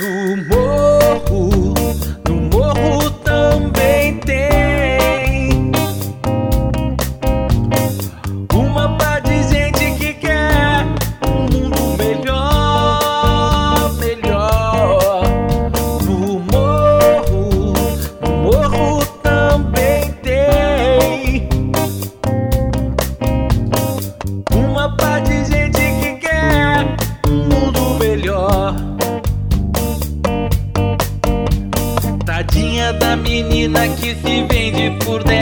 No da menina que se vende por dentro.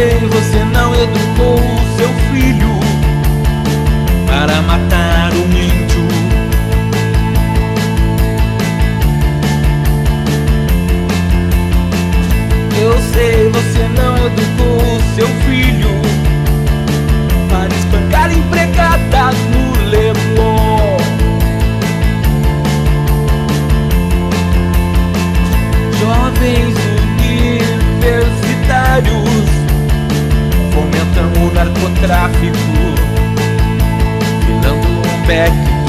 você, você não educou o seu filho para matar o menino. narcotráfico, pilando um beck